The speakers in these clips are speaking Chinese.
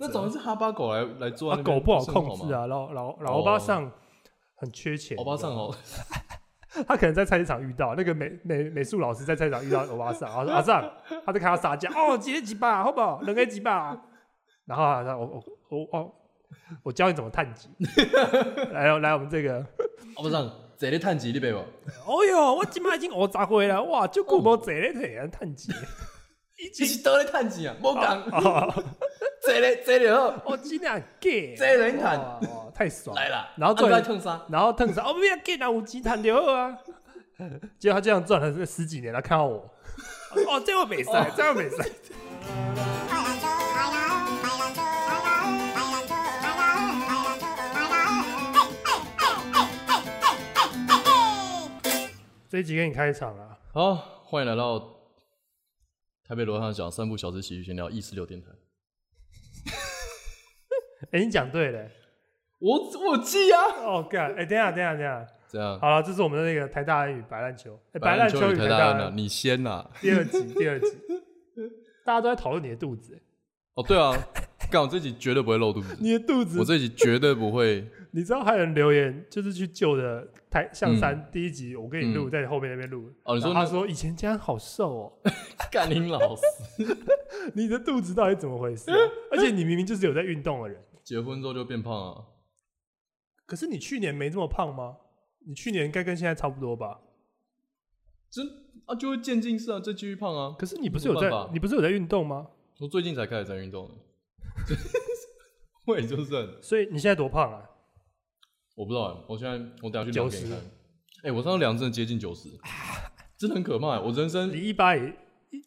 那找一只哈巴狗来来做、啊，狗不好控制啊，老老老欧巴上很缺钱。欧巴上哦，他可能在菜市场遇到那个美美美术老师在菜市场遇到欧巴桑，啊阿上，他在看他撒娇，哦，几几把好不好？两个几把，然后啊，我我我我我教你怎么探级，来来我们这个欧巴上坐咧探级你背不？哦哟，我今麦已经五十岁了，哇，就久无坐咧睇啊探级，一起倒咧探级啊，无讲，坐咧坐咧好，我今年 gay，坐咧探，哇，太爽来了，然后赚？然后烫啥？哦，不要 gay 啊，有钱赚就好啊。结果他这样赚了这十几年，他看到我，哦，这样没赛，这样没赛。这一集给你开场了，好，欢迎来到台北罗汉讲三部小时喜剧闲聊，意识六电台。哎，你讲对了，我我记啊。哦，干，哎，等下等下等下，这 样好了，这是我们的那个台大安与白烂球，哎，白烂球与台大安，你先呐。第二集，第二集，大家都在讨论你的肚子。哦，对啊，干，我这集绝对不会露肚子。你的肚子，我这集绝对不会。你知道还有人留言，就是去救的台象山第一集，我跟你录在你后面那边录。哦，你说他说以前这样好瘦哦，干林老师，你的肚子到底怎么回事？而且你明明就是有在运动的人，结婚之后就变胖啊？可是你去年没这么胖吗？你去年应该跟现在差不多吧？真啊，就会渐进式啊，再继续胖啊。可是你不是有在，你不是有在运动吗？我最近才开始在运动的，我也就是。所以你现在多胖啊？我不知道，我现在我等下去量给你看。哎，我上次量真的接近九十，真的很可怕。我人生你一八一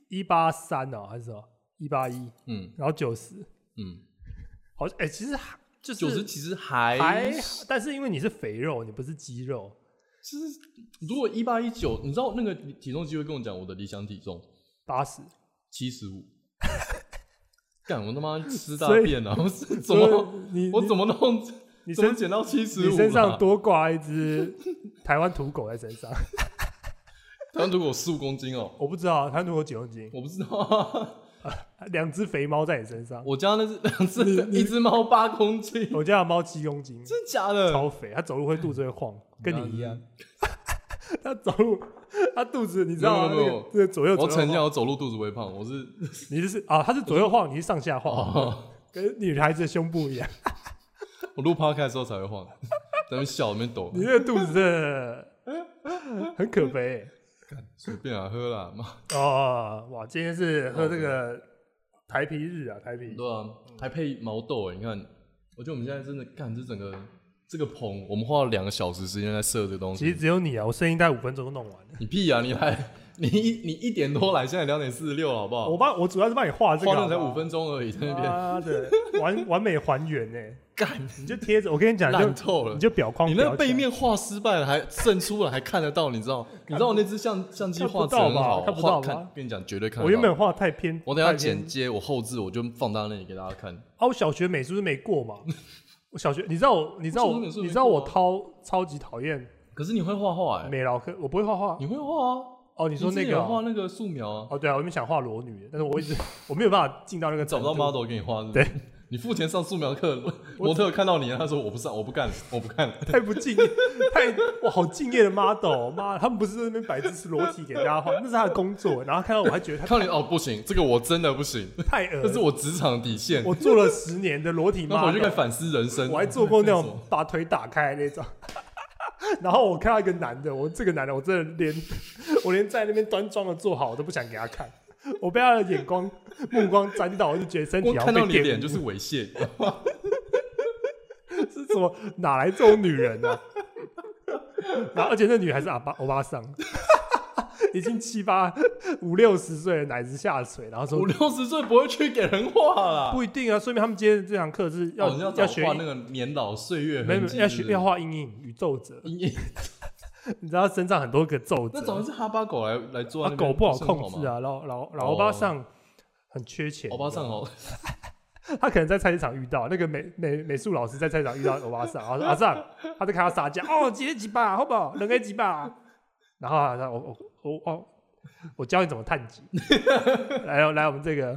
一八三哦，还是什么一八一？嗯，然后九十，嗯，好，哎，其实就是九十，其实还还，但是因为你是肥肉，你不是肌肉。其实如果一八一九，你知道那个体重机会跟我讲我的理想体重八十七十五。干我他妈吃大便啊！我怎么你我怎么弄？你身减到七十五，你身上多挂一只台湾土狗在身上。台湾土狗十五公斤哦，我不知道台湾土狗几公斤，我不知道。两只肥猫在你身上，我家那是两只，一只猫八公斤，我家的猫七公斤，真假的？超肥，它走路会肚子会晃，跟你一样。它走路，它肚子你知道吗？对，左右。我曾经我走路肚子微胖，我是 你是啊，它是左右晃，你是上下晃，跟女孩子的胸部一样。我录趴开的时候才会晃，在那笑，那边抖。你那个肚子很可悲。随便啊，喝了嘛。哦，哇，今天是喝这个台啤日啊，台啤。对啊，还配毛豆哎，你看，我觉得我们现在真的干这整个这个棚，我们花了两个小时时间在设这个东西。其实只有你啊，我声音大概五分钟就弄完了。你屁啊，你来。你一你一点多来，现在两点四十六，好不好？我帮我主要是帮你画这个，才五分钟而已，在那边。对，完完美还原呢。干，你就贴着，我跟你讲，烂透了。你就表框，你那背面画失败了，还渗出了，还看得到，你知道？你知道我那只相相机画到吗？看不到看，跟你讲，绝对看。我原本画太偏，我等下剪接，我后置，我就放到那里给大家看。啊，我小学美术是没过嘛？我小学，你知道我，你知道我，你知道我超超级讨厌。可是你会画画哎？美劳课我不会画画，你会画啊？哦，你说那个画那个素描啊？哦，对啊，我原本想画裸女，但是我一直我没有办法进到那个找不到 model 给你画。对，你付钱上素描课，模特看到你，他说我不上，我不干，我不干，太不敬业，太哇好敬业的 model，妈，他们不是在那边摆姿势裸体给大家画，那是他的工作。然后看到我还觉得他看到你哦不行，这个我真的不行，太恶这是我职场底线。我做了十年的裸体 model，我就该反思人生。我还做过那种把腿打开那种。然后我看到一个男的，我这个男的，我真的连 我连在那边端庄的坐好，我都不想给他看。我被他的眼光目光沾到，我就觉得身体要被点脸就是猥亵。是什么？哪来这种女人呢？然后而且那女孩是阿巴欧巴桑。已经七八五六十岁，奶子下垂，然后说五六十岁不会去给人画了，不一定啊，说明他们今天这堂课是要要学那个年老岁月，没有要学要画阴影与皱褶，阴影，你知道身上很多个皱褶，那找一只哈巴狗来来做，狗不好控制啊，老老老欧巴上很缺钱，欧巴上哦，他可能在菜市场遇到那个美美美术老师在菜市场遇到欧巴桑，阿阿桑他在看他撒娇，哦，几几把好不好？两个几把。然后啊，我我我我我教你怎么探级，来来我们这个，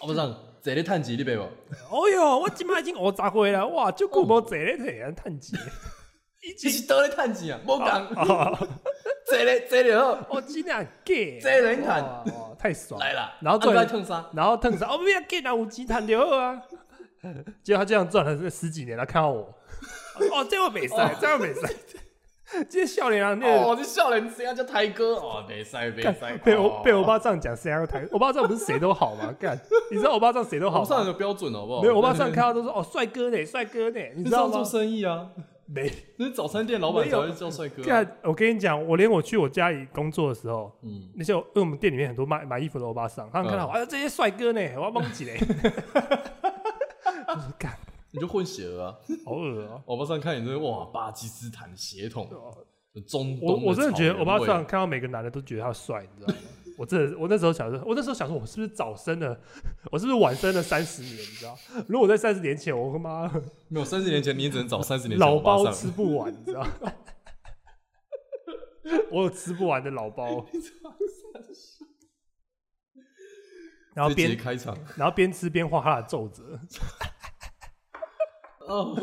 我不上坐咧趁钱你背无？哦哟，我今麦已经五十岁了，哇，就久无坐咧摕啊，趁钱。你是倒咧趁钱啊？无讲，哦，坐咧坐咧好，我今年给，坐人看太爽。来啦。然后做做来蹭啥？然后腾上，哦，不要给他有钱赚就好啊。结果他这样赚了这十几年，他看到我，哦，这样没赛，这样没赛。这些笑脸啊，那个哦，这少年声叫台哥哦，没塞没塞，被我被我爸这样讲，谁要台？我爸这样不是谁都好吗？干，你知道我爸这样谁都好吗？我上有个标准好不好？没有，我爸这样看到都说哦，帅哥呢，帅哥呢，你知道吗做？生意啊？没，那是早餐店老板没有才会叫帅哥啊。干，我跟你讲，我连我去我家里工作的时候，嗯，那些因为我们店里面很多卖买衣服的欧巴桑，他们看到我，哎呀，这些帅哥呢，我要帮起嘞。我说干，你就混血儿啊！好恶啊。欧巴桑看你这哇，巴基斯坦血统，哦中我东我真的觉得欧巴桑看到每个男的都觉得他帅，你知道吗？我真的，我那时候想说，我那时候想说，我是不是早生了，我是不是晚生了三十年？你知道？如果在三十年前，我他妈没有三十年前，你也只能找三十年老包吃不完，你知道？我有吃不完的老包，然后边开场然后边吃边画他的皱褶。哦哦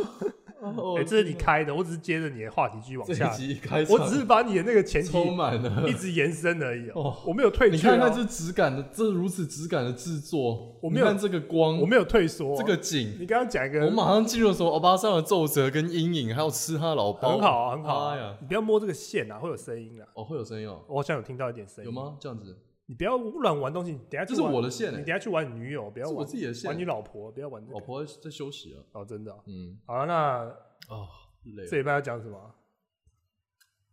哎、这是你开的，我只是接着你的话题继续往这下一，集开，我只是把你的那个前提充满了一直延伸而已、哦哦，我没有退你看看这质感的，这如此质感的制作，我没有你看这个光，我没有退缩，这个景，你刚刚讲一个我马上进入说欧巴桑的皱褶跟阴影，还有吃他的老包，很好啊，很好啊、哎呀，你不要摸这个线啊，会有声音啊。哦，会有声音哦，我好像有听到一点声音，有？吗？这样子，你不要乱玩东西，等下这是我的线诶，你等下去玩你女友，不要是我玩自己的线玩你老婆，不要玩这个。老婆在在休息啊，哦，真的啊、嗯，好了，那哦，累这，礼拜要讲什么？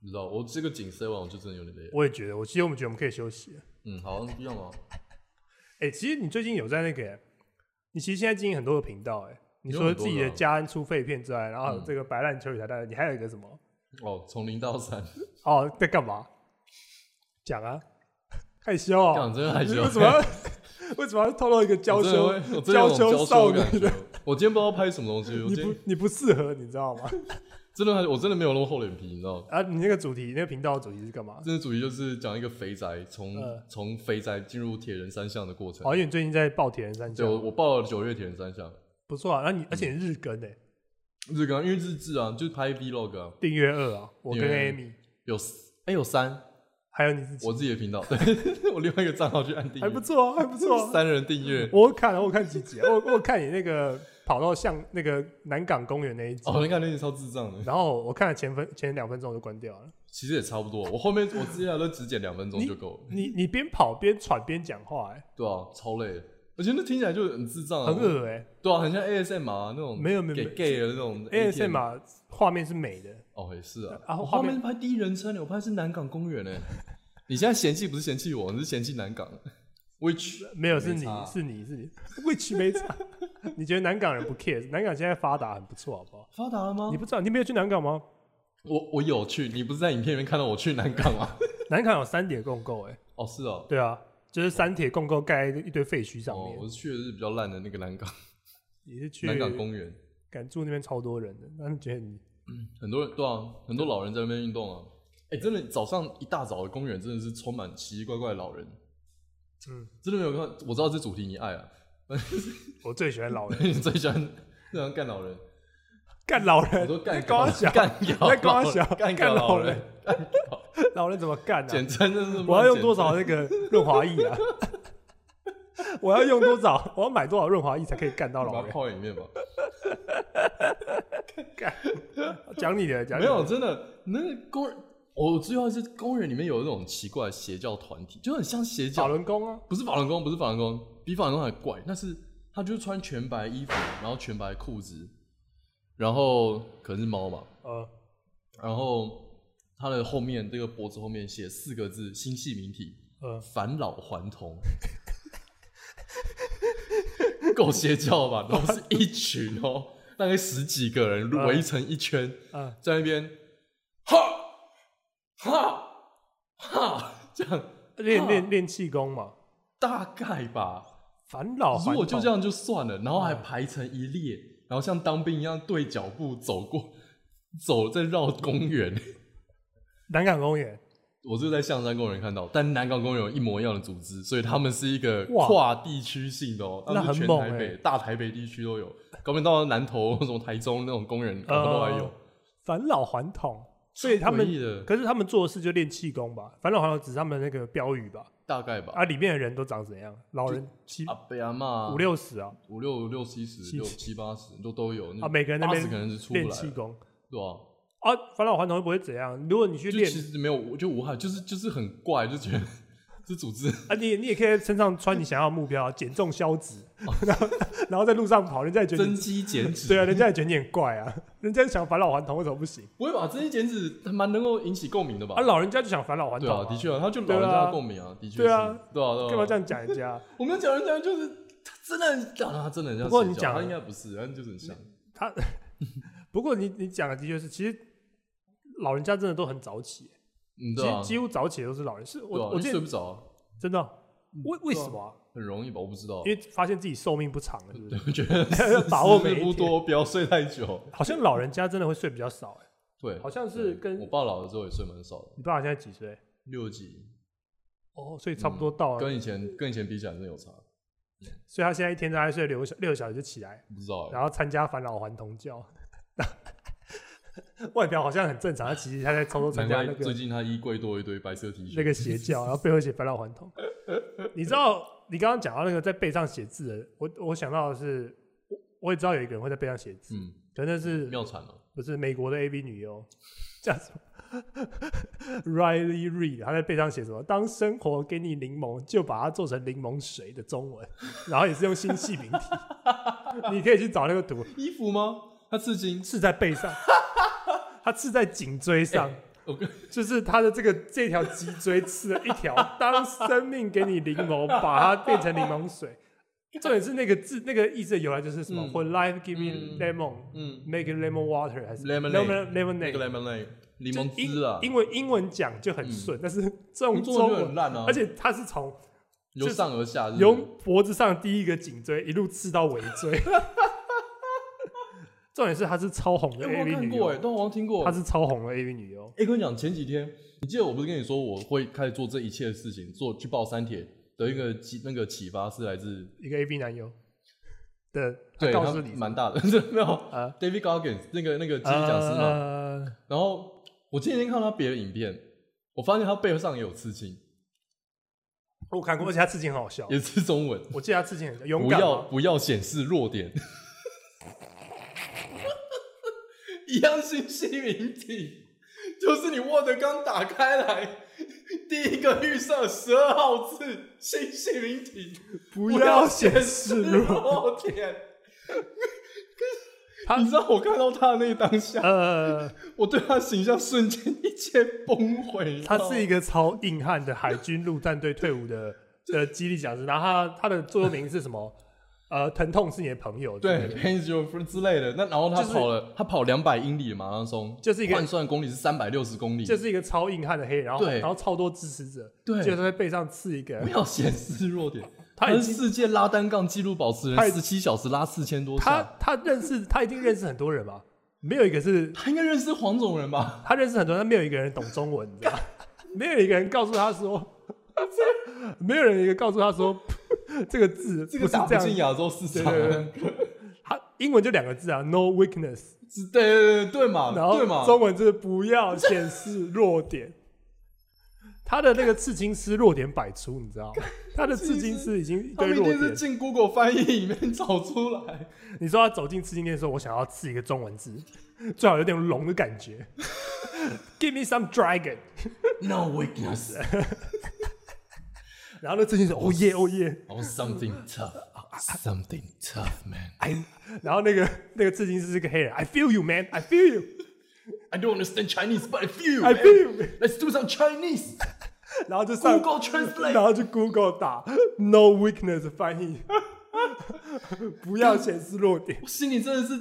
你知道，我这个景塞完我就真的有点累，我也觉得，我其实我们觉得我们可以休息。嗯，好，一样啊，哎、其实你最近有在那个，你其实现在经营很多个频道，哎，你除了有很多的啊自己的家安出废片之外，然后这个白烂球语台大你还有一个什么？哦，从零到三，哦，在干嘛？讲啊，害羞啊、讲真的害羞，为什么要 为什么要透露一个娇羞娇羞少女的？。我今天不知道拍什么东西，你不你不适合，你知道吗？真的还我真的没有那么厚脸皮，你知道吗？啊，你那个主题，那个频道的主题是干嘛？这个主题就是讲一个肥宅从嗯从肥宅进入铁人三项的过程哦，。因为你最近在报铁人三对，我报了九月铁人三项，不错啊。那你而且日更诶，日更，因为日志啊，就是拍 vlog 啊，订阅二啊，我跟 Amy 有四哎、有三，还有你自己，我自己的频道，对 我另外一个账号去按订阅，还不错啊，还不错啊。三人订阅。我看了，我看几集啊，我我看你那个跑到像那个南港公园那一集，哦，你看那集超智障的，然后我看了前分前两分钟我就关掉了。其实也差不多。我后面我接下来都只剪两分钟就够了，你你边跑边喘边讲话，哎，对啊，超累的。而且那听起来就很智障、啊，很恶哎。对啊，很像 ASM 啊那种，没有没有给 gay 的那种 ASM 嘛。嘛，画面是美的，哦，也是啊。然后画面拍第一人称的，我拍的是南港公园呢。你现在嫌弃不是嫌弃我，你是嫌弃南港，which 没有是你是你是你，which 没差。你觉得南港人不 care？南港现在发达很不错，好不好？发达了吗你？不知道，你没有去南港吗？我我有去，你不是在影片里面看到我去南港吗？南港有三点共构，哎，哦，是哦。对啊，就是三铁共构盖在一堆废墟上哦，面。我是去的是比较烂的那个南港 也是去南港公园，敢住那边超多人的，那你觉得你 很多人对啊，很多老人在那边运动啊。哎、真的早上一大早的公园真的是充满奇奇怪怪的老人。嗯，真的没有看，我知道这主题你爱啊，我最喜欢老人 你最喜欢最喜欢干老人。干老人，我说干高小 干搞在高小干老人，老人怎么干啊？简称就是我要用多少那个润滑液啊？我要用多少？我要买多少润滑液才可以干到老人？泡在里面吧。讲你的，讲你没的有真的那个公园，我知道是公园里面有那种奇怪的邪教团体，就很像邪教法教，轮功啊，不是法轮功，不是法轮功，比法轮功还怪。但是他就是穿全白衣服，然后全白裤子，然后可能是猫嘛，呃，然后它的后面这个脖子后面写四个字星系名体，呃返老还童，够邪教吧？都是一群哦，大概十几个人嗯围成一圈，嗯，在那边哈哈哈这样练练练气功嘛，大概吧。返老还童。如果就这样就算了，然后还嗯排成一列，然后像当兵一样对脚步走过，走在绕公园。南港公园，我就在象山公园看到，但南港公园有一模一样的组织，所以他们是一个跨地区性的哦，他们那很是全台北、大台北地区都有，高明到南投、什么台中那种公园，他们都还有。返老还童，所以他们可是他们做的事就练气功吧？返老还童只是他们那个标语吧？大概吧，啊，里面的人都长怎样？老人七阿伯阿妈五六十啊，五六六七十七六七八十都都有啊，每个人那边可能是出气功对吧？啊，返老还童会不会怎样？如果你去练其实没有，我就无害，就是就是很怪，就觉得这组织啊，你你也可以在身上穿你想要的目标，减重消脂，然后然后在路上跑，人家也觉得增肌减脂，对啊，人家也觉得你很怪啊，人家想返老还童为什么不行？不会吧？增肌减脂还蛮能够引起共鸣的吧？啊，老人家就想返老还童、对啊，的确啊，他就老人家的共鸣啊，的确，对啊对啊，干嘛这样讲人家？我们讲人家就是他真的很，啊他真的很像。不过你讲他应该不是，但就是很像。他 不过你你讲的的确是，其实老人家真的都很早起，嗯，其对啊实，几乎早起的都是老人。是对啊，我我记得睡不着啊，真的为为什么啊？很容易吧？我不知道因，为发现自己寿命不长了，是不是？我觉得 要把握时每一天日不多，不要睡太久。好像老人家真的会睡比较少，哎，对，好像是对跟我爸老了之后也睡蛮少的，你爸爸现在几岁？六几，哦，所以差不多到了，跟以前跟以前比起来真的有差。所以他现在一天大概睡六个小六个小时就起来，不知道欸，然后参加返老还童教。外表好像很正常，他其实他在偷偷参加那个最近他衣柜多一堆白色 T 恤。那个邪教，然后背后写返老还童。你知道你刚刚讲到那个在背上写字的，我我想到的是，我我也知道有一个人会在背上写字，嗯，可能是妙产了。不是美国的 AV 女优，叫什么 Riley Reid，她在背上写什么？当生活给你柠檬，就把它做成柠檬水的中文，然后也是用新细明体，你可以去找那个图，衣服吗？他刺青。是在背上，它刺在颈椎上。就是他的这个这条脊椎刺了一条，当生命给你柠檬，把它变成柠檬水。重点是那个字，那个意思的由来就是什么、嗯。W h e n life give me 嗯。lemon, 嗯，make lemon water 还是 Lemonade lemon 那 lemonade？个 lemonade 柠檬汁啊，因为英文讲就很顺，但是这种中中文烂啊，而且它是从由上而下由脖子上第一个颈椎一路刺到尾椎。重点是她是超红的 AV 女看过哎，优，但我好像听过。她是超红的 AV 女优。哎，跟你讲，前几天你记得我不是跟你说我会开始做这一切的事情，做去报三铁的一个启那个启发是来自一个 AV 男优的，他对他告诉你蛮大的，没有啊 David Goggins 那个那个机讲师嘛。呃然后我前几天看到他别的影片，我发现他背上也有刺青，我看过，而且他刺青很好笑。也是中文。我记得他刺青很勇敢不要不要显示弱点，一样新细名体，就是你 Word 刚打开来，第一个预设十二号字新姓名体，不要显示弱。弱点。他你知道我看到他的那个当下，呃，我对他形象瞬间一切崩毁。他是一个个超硬汉的海军陆战队退伍的 的激励讲师，然后他他的座右铭是什么？呃，疼痛是你的朋友。对 pains your friend 之类的。那然后他就是跑了，他跑两百英里的马拉松，就是一个换算公里是三百六十公里，就是一个超硬汉的黑人，然后对然后超多支持者，对就是在背上刺一个不，要显示弱点。他是世界拉单杠纪录保持人，十七小时拉四千多他下。他认识 他一定认识很多人吧？没有一个是他应该认识黄种人吧？他认识很多人，但没有一个人懂中文，你知道吗？没有一个人告诉他说，没有人一个告诉他说 这个字这不是这样个打不进亚洲市场。他英文就两个字啊，no weakness，是对对对对嘛，然后。中文就是不要显示弱点。他的那个刺青师弱点百出，你知道吗？他的刺青师已经一堆弱点。进 Google 翻译里面找出来。你说他走进刺青店说：“我想要刺一个中文字，最好有点龙的感觉。Give me some dragon。No weakness, 然后那刺青说：“哦耶，哦耶。or something tough, something tough, man. I，然后那个那个刺青师是个黑人，I feel you, man, I feel you, I don't understand Chinese, but I feel. I man. feel you。Let's do some Chinese. 然后就上 Google Translate. 然后就 Google 打 no weakness 翻译，不要显示弱点，我心里真的是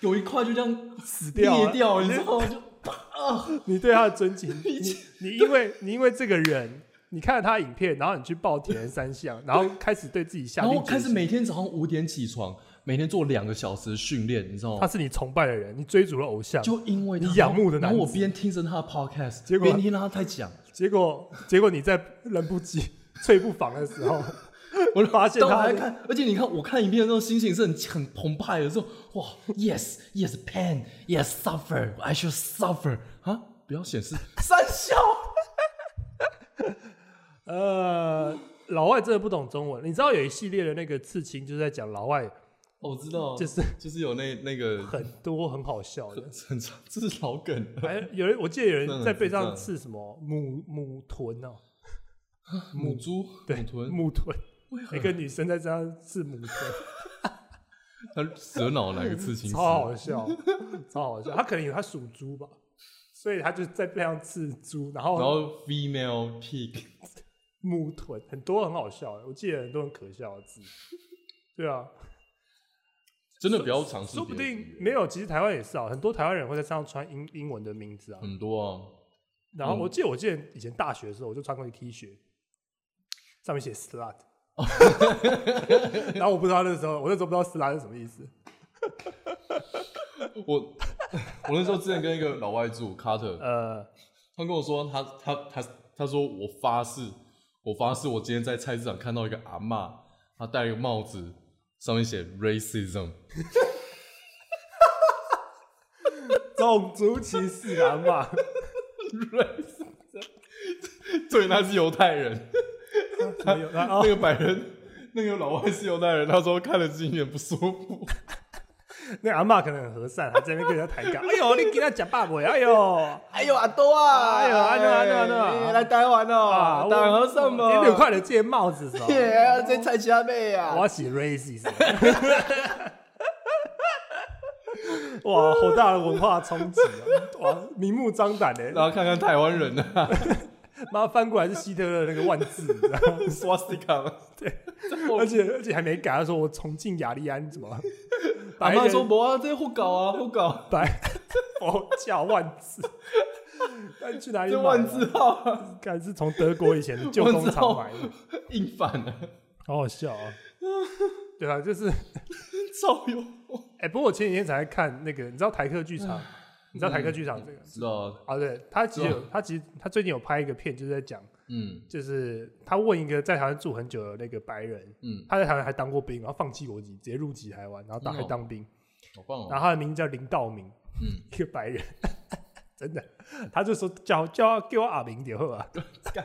有一块就这样死掉啊裂掉，你知道吗？就啊，你对他的尊敬，你你因为你因为这个人，你看了他的影片，然后你去报铁人三项，然后开始对自己下然定决心。后开始每天早上五点起床，每天做两个小时的训练，你知道吗？他是你崇拜的人，你追逐了偶像，就因为他你仰慕的男然后我边听着他的 podcast，结果边听他在讲，结果结果你在人不及猝不防的时候，我就发现他还看，而且你看我看影片的时候，心情是很很澎湃的时候，哇，yes yes pain yes suffer I should suffer 啊，不要显示 三笑，呃，老外真的不懂中文。你知道有一系列的那个刺青，就是在讲老外哦我知道，就是就是有那那个很多很好笑的。很长，这是老梗，还有人，我记得有人在背上刺什么母母豚哦，母猪？对，母豚，母臀，为何？一个女生在这样刺母豚，他蛇脑哪个刺青？超好笑，超好笑。他可能以为他属猪吧，所以他就在背上刺猪，然后然后 female pig，母臀很多很好笑的，我记得很多很可笑的字。对啊，真的不要尝试说不定没有。其实台湾也是啊，很多台湾人会在身上穿英英文的名字啊。很多啊，然后我记得我记得以前大学的时候，我就穿过一 T 恤，上面写 slut，然后我不知道那时候，我那时候不知道 slut 是什么意思。我我那时候之前跟一个老外住卡特，呃，他跟我说他他他他说我发誓，我发誓我今天在菜市场看到一个阿嬷，她戴一个帽子，上面写 racism，种族歧视啊嘛，对，他是犹太人，那哦，个白人，那个老外是犹太人，他说看了心里很不舒服。那个阿妈可能很和善，还在那边跟人家抬杠。哎呦，你给他讲爸爸，哎呦，哎呦，阿多啊！哎呦安诺安诺安诺哎来台湾啊，哦，台湾什么？你六块的借帽子是吧？耶，这菜虾妹啊！我写 racist，哇，好大的文化冲击啊！哇，明目张胆的，然后看看台湾人啊 妈翻过来是希特勒那个万字，你知道吗？swastika，而且而且还没改，他说我重庆雅利安怎么？阿妈说无啊，这胡搞啊，胡搞，白佛教万字，但去哪里买万字号啊。看是从德国以前的旧工厂买的，硬反了，好好笑啊！对啊，就是 超幽默。哎、不过我前几天才看那个，你知道台客剧场？你知道台客剧场这个？知道啊，啊，对，他其实有，他其实他最近有拍一个片，就是在讲，嗯。就是他问一个在台湾住很久的那个白人，嗯，他在台湾还当过兵，然后放弃国籍，直接入籍台湾，然后打嗯。哦还当兵，好棒哦，然后他的名字叫林道明，嗯，一个白人，真的，他就说叫叫他给我阿明点后啊，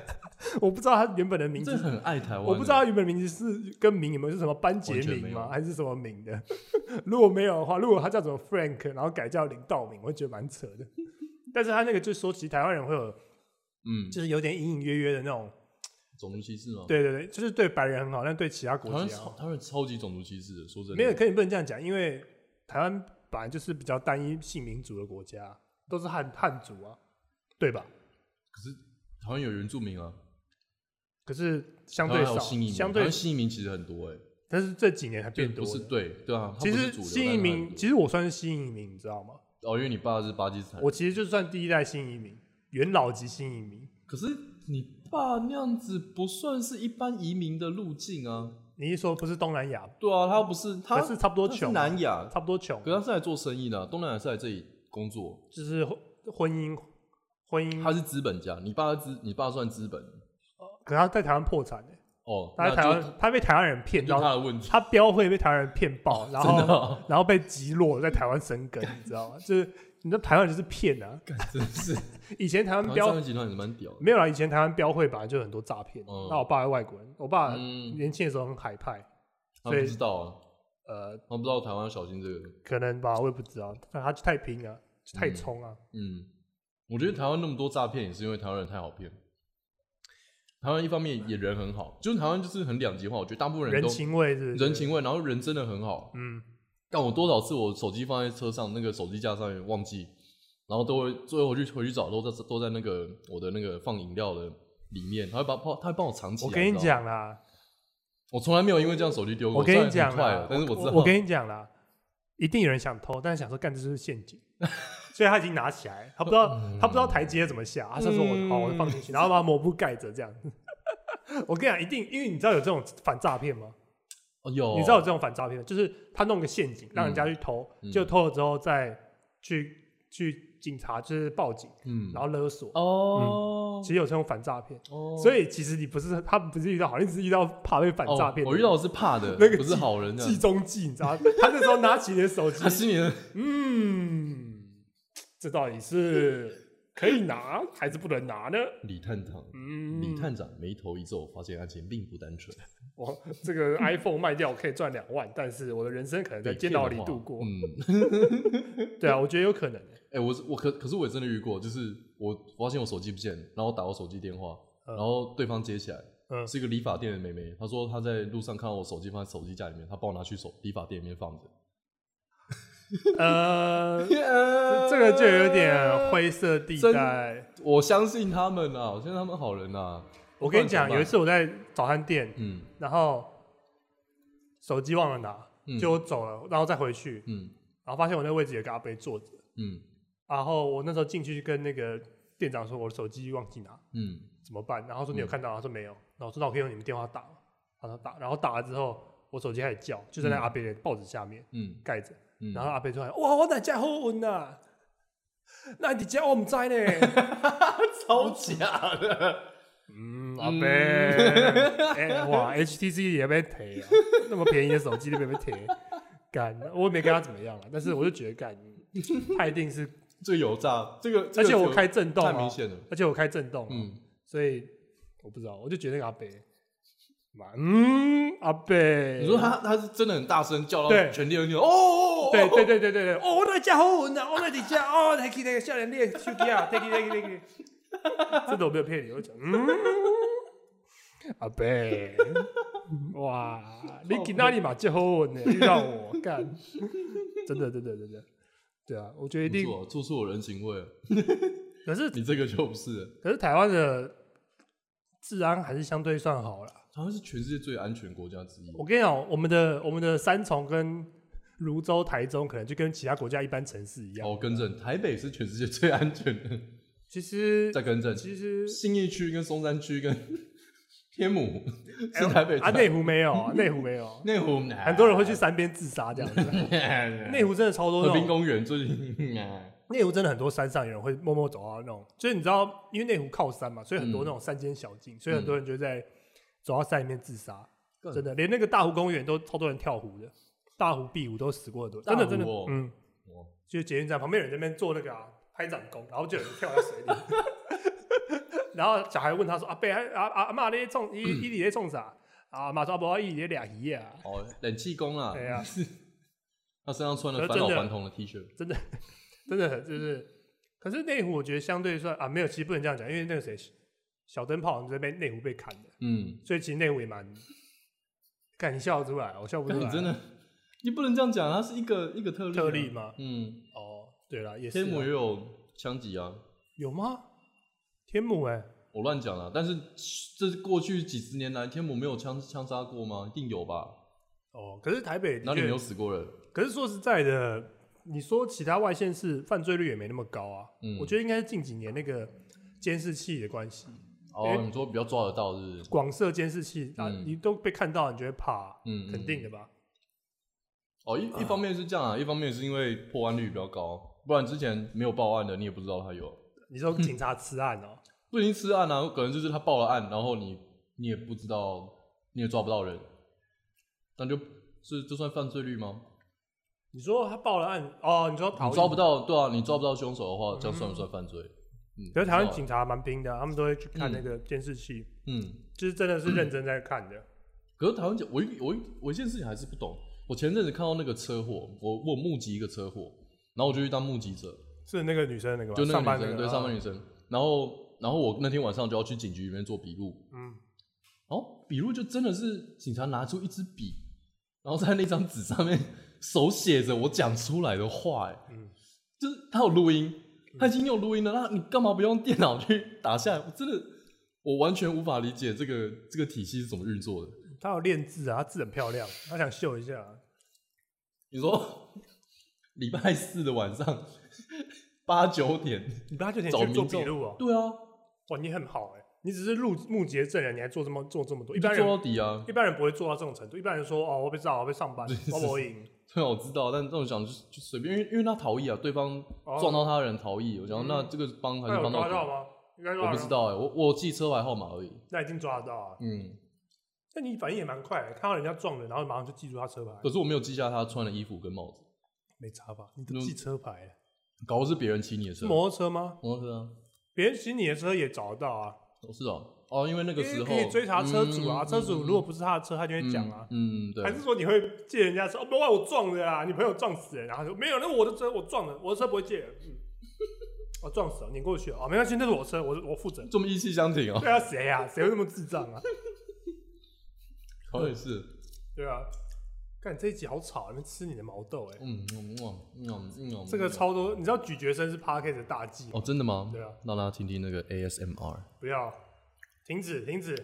我不知道他原本的名字，这很爱台湾，我不知道他原本的名字是跟名有没有是什么班杰明吗？还是什么名的？如果没有的话，如果他叫什么 Frank，然后改叫林道明，我会觉得蛮扯的。但是他那个就说，其实台湾人会有，嗯，就是有点隐隐约约的那种，种族歧视吗？对对对，就是对白人很好，但对其他台湾国家超台湾超级种族歧视的，说真的，没有，可以不能这样讲，因为台湾本来就是比较单一性民族的国家，都是汉汉族啊，对吧？可是台湾有原住民啊，可是相对少，湾还有新移民，相对新移民其实很多哎，但是这几年才变多的。不是对对啊，它其实不是主流新移民，但它很多其实我算是新移民，你知道吗？哦，因为你爸是巴基斯坦，我其实就算第一代新移民，元老级新移民。可是你爸那样子不算是一般移民的路径啊。你一说不是东南亚，对啊，他不是他是差不多穷啊南亚，差不多穷，可是他是来做生意的啊、东南亚是来这里工作，就是婚婚姻婚姻，他是资本家，你爸是资，你爸算资本。可他在台湾破产的，哦，他在台湾他被台湾人骗到他到，的问题，他标会被台湾人骗爆，然后哦。然后被击落，在台湾生根，你知道吗？就是你知道台湾人就是骗啊，干真的是，以前台湾标集团也是蛮屌的，没有啦，以前台湾标会本来就有很多诈骗。嗯。那我爸是外国人，我爸嗯。年轻的时候很海派，他所以不知道啊，呃，他不知道台湾要小心这个，可能吧，我也不知道，但他就太拼啊，就太冲啊。嗯，我觉得台湾那么多诈骗也是因为台湾人太好骗。台湾一方面也人很好，就是台湾就是很两极化，我觉得大部分人人都情味是？人，情味，然后人真的很好，嗯，但我多少次我手机放在车上，那个手机架上面忘记，然后都会最后回去回去找，都在都在那个我的那个放饮料的里面，他会把他他会帮我藏起来。我跟你讲啦，我从来没有因为这样手机丢过。我跟你讲快了啦，但是我知道，我跟你讲啦，一定有人想偷，但是想说干这就是陷阱，所以他已经拿起来，他不知道他不知道台阶怎么下，他就说我嗯好我放进去，然后把抹布盖着这样。我跟你讲，一定，因为你知道有这种反诈骗吗？哦有，你知道有这种反诈骗，就是他弄个陷阱让人家去偷，嗯就偷了之后再去去警察就是报警，嗯，然后勒索。哦，其实有这种反诈骗，哦，所以其实你不是他不是遇到好，你只是遇到怕被反诈骗的人。哦我遇到的是怕的，那个计好人的，计中计，你知道吗？他那时候拿起你的手机 他，心里的嗯，这到底是 可以拿还是不能拿呢？李探长。嗯，李探长眉头一皱，发现案情并不单纯。我这个 iPhone 卖掉可以赚两万，但是我的人生可能在监牢里度过。嗯，对啊，我觉得有可能。哎、我我可可是我也真的遇过，就是我发现我手机不见，然后我打我手机电话，嗯然后对方接起来，嗯是一个理发店的妹妹，她说她在路上看到我手机放在手机架里面，她帮我拿去手理发店里面放着。呃，这 这个就有点灰色地带。我相信他们啊，我相信他们好人啊。我跟你讲，有一次我在早餐店，嗯，然后手机忘了拿，嗯就我走了，然后再回去，嗯然后发现我那个位置有个阿伯坐着，嗯然后我那时候进去跟那个店长说我的手机忘记拿，嗯怎么办？然后说你有嗯看到？他说没有。然后我说那我可以用你们电话打吗。他说打，然后打了之后，我手机开始叫，就在那嗯阿伯的报纸下面嗯盖着。嗯，然后阿伯出来哇，我哪家好运啊？那你家我唔知呢。超假的，嗯，阿伯，哎、哇，HTC 也被提啊，那么便宜的手机都被被提，干，我也没跟他怎么样了，但是我就觉得干，他一定是，这个有诈，这个，而且我开震动、啊，太明显了。而且我开震动、啊，嗯，所以我不知道，我就觉得那个阿伯，妈嗯，阿伯，你说他他是真的很大声叫到对全店人听哦，对对对对对对，哦，我那家好稳啊，我那底家哦，拿起那个少年的手机啊，take it take it take it，真的我没有骗你，我讲嗯，阿伯，哇，你今哪里嘛结好稳呢？遇到我干，真的真的真的，对啊，我觉得一定，处处有人情味。可是你这个就不是了，可是台湾的治安还是相对算好了。台湾是全世界最安全国家之一。我跟你讲，我们的我们的三重跟泸州、台中，可能就跟其他国家一般城市一样。哦，更正，台北是全世界最安全的。其实 再更正，其实信义区跟松山区跟 天母哎是台北啊，内湖没有啊，内湖没有，内湖很多人会去山边自杀这样子。内湖真的超多和那种，平公园最近，内湖真的很多山上有人会默默走到那种，就是你知道，因为内湖靠山嘛，所以很多嗯那种山间小径，所以很多人就在走到山里面自杀。真的，连那个大湖公园都超多人跳湖的，大湖、碧湖都死过很多，真的真的哦，嗯，哇就是捷运站旁边有人在那边做那个、啊、拍掌功，然后就有人跳在水里，然后小孩问他说：“阿伯，啊啊阿妈你在冲，伊伊你在冲啥？”啊，阿妈说：“无，伊在俩鱼啊。哦，冷气工啊，对啊 他身上穿了返老还童的 T 恤，”真的 真的很就是，可是内湖我觉得相对算啊，没有，其实不能这样讲，因为那个谁小灯泡好像在被内湖被砍的，嗯，所以其实内湖也蛮，看你笑得出来，我笑不出来，真的，你不能这样讲，它是一个一个特例啊，特例吗？嗯，哦，对了，也是啊天母也有枪击啊，有吗？天母哎、我乱讲了，但是这是过去几十年来，天母没有枪枪杀过吗？一定有吧？哦，可是台北哪里没有死过人？可是说实在的，你说其他外县市犯罪率也没那么高啊。嗯我觉得应该是近几年那个监视器的关系，哦，你说比较抓得到是？广设监视器啊，嗯你都被看到，你就会怕啊、嗯，肯定的吧？哦，一一方面是这样啊，一方面是因为破案率比较高，不然之前没有报案的你也不知道他有。你说警察吃案哦、不一定吃案啊，可能就是他报了案，然后你你也不知道，你也抓不到人，那就是这算犯罪率吗？你说他报了案哦，你说逃逸你抓不，到，对啊，你抓不到凶手的话，这样算不算犯罪？嗯，可是台湾警察蛮拼的啊，他们都会去看那个监视器，嗯，就是真的是认真在看的。可是台湾警，我一我一我一件事情还是不懂。我前阵子看到那个车祸，我我目击一个车祸，然后我就去当目击者，是那个女生那个就那上班个女生，对上班女生。然后然后我那天晚上就要去警局里面做笔录，嗯，然后笔录就真的是警察拿出一支笔，然后在那张纸上面手写着我讲出来的话，哎，嗯。就是他有录音，他已经有录音了，那你干嘛不用电脑去打下来？我真的我完全无法理解这个这个体系是怎么运作的。他有练字啊，他字很漂亮，他想秀一下。你说礼拜四的晚上八九点你不要就点找去做笔录啊、对啊，哇，你很好哎、你只是录目击的证人，你还做这么做这么多，一般人到底啊。一般人不会做到这种程度。一般人说哦，我被炸，我被上班，我不赢。对啊，我知道，但这种想就就随便，因为因为他逃逸啊，对方哦撞到他的人逃逸，我想嗯那这个帮还是帮到底？抓到吗？应该我不知，道哎、我我记车牌号码而已。那已经抓得到啊。嗯，那你反应也蛮快的，看到人家撞人，然后马上就记住他车牌，可是我没有记下他穿的衣服跟帽子，没差吧？你都就记车牌了，搞的是别人骑你的车。摩托车吗？摩托车啊，别人骑你的车也找得到啊，哦是哦，哦，因为那个时候可以追查车主啊。嗯车主如果不是他的车，他就会讲啊。嗯，嗯对还，是说你会借人家车？哦，不，我撞的啊，你朋友撞死人，然后说没有，那我的车我撞了，我的车不会借人。嗯，我撞死了，碾过去了，哦，没关系，那是我车，我我负责。这么义气相挺哦，对啊，谁啊？谁会那么智障啊？好像也是，对啊，看这一集好吵，你们吃你的毛豆哎、嗯嗯嗯嗯这个超多，你知道咀嚼声是 p a r k e 的大忌哦，真的吗？对啊，让大家听听那个 ASMR。不要，停止，停止。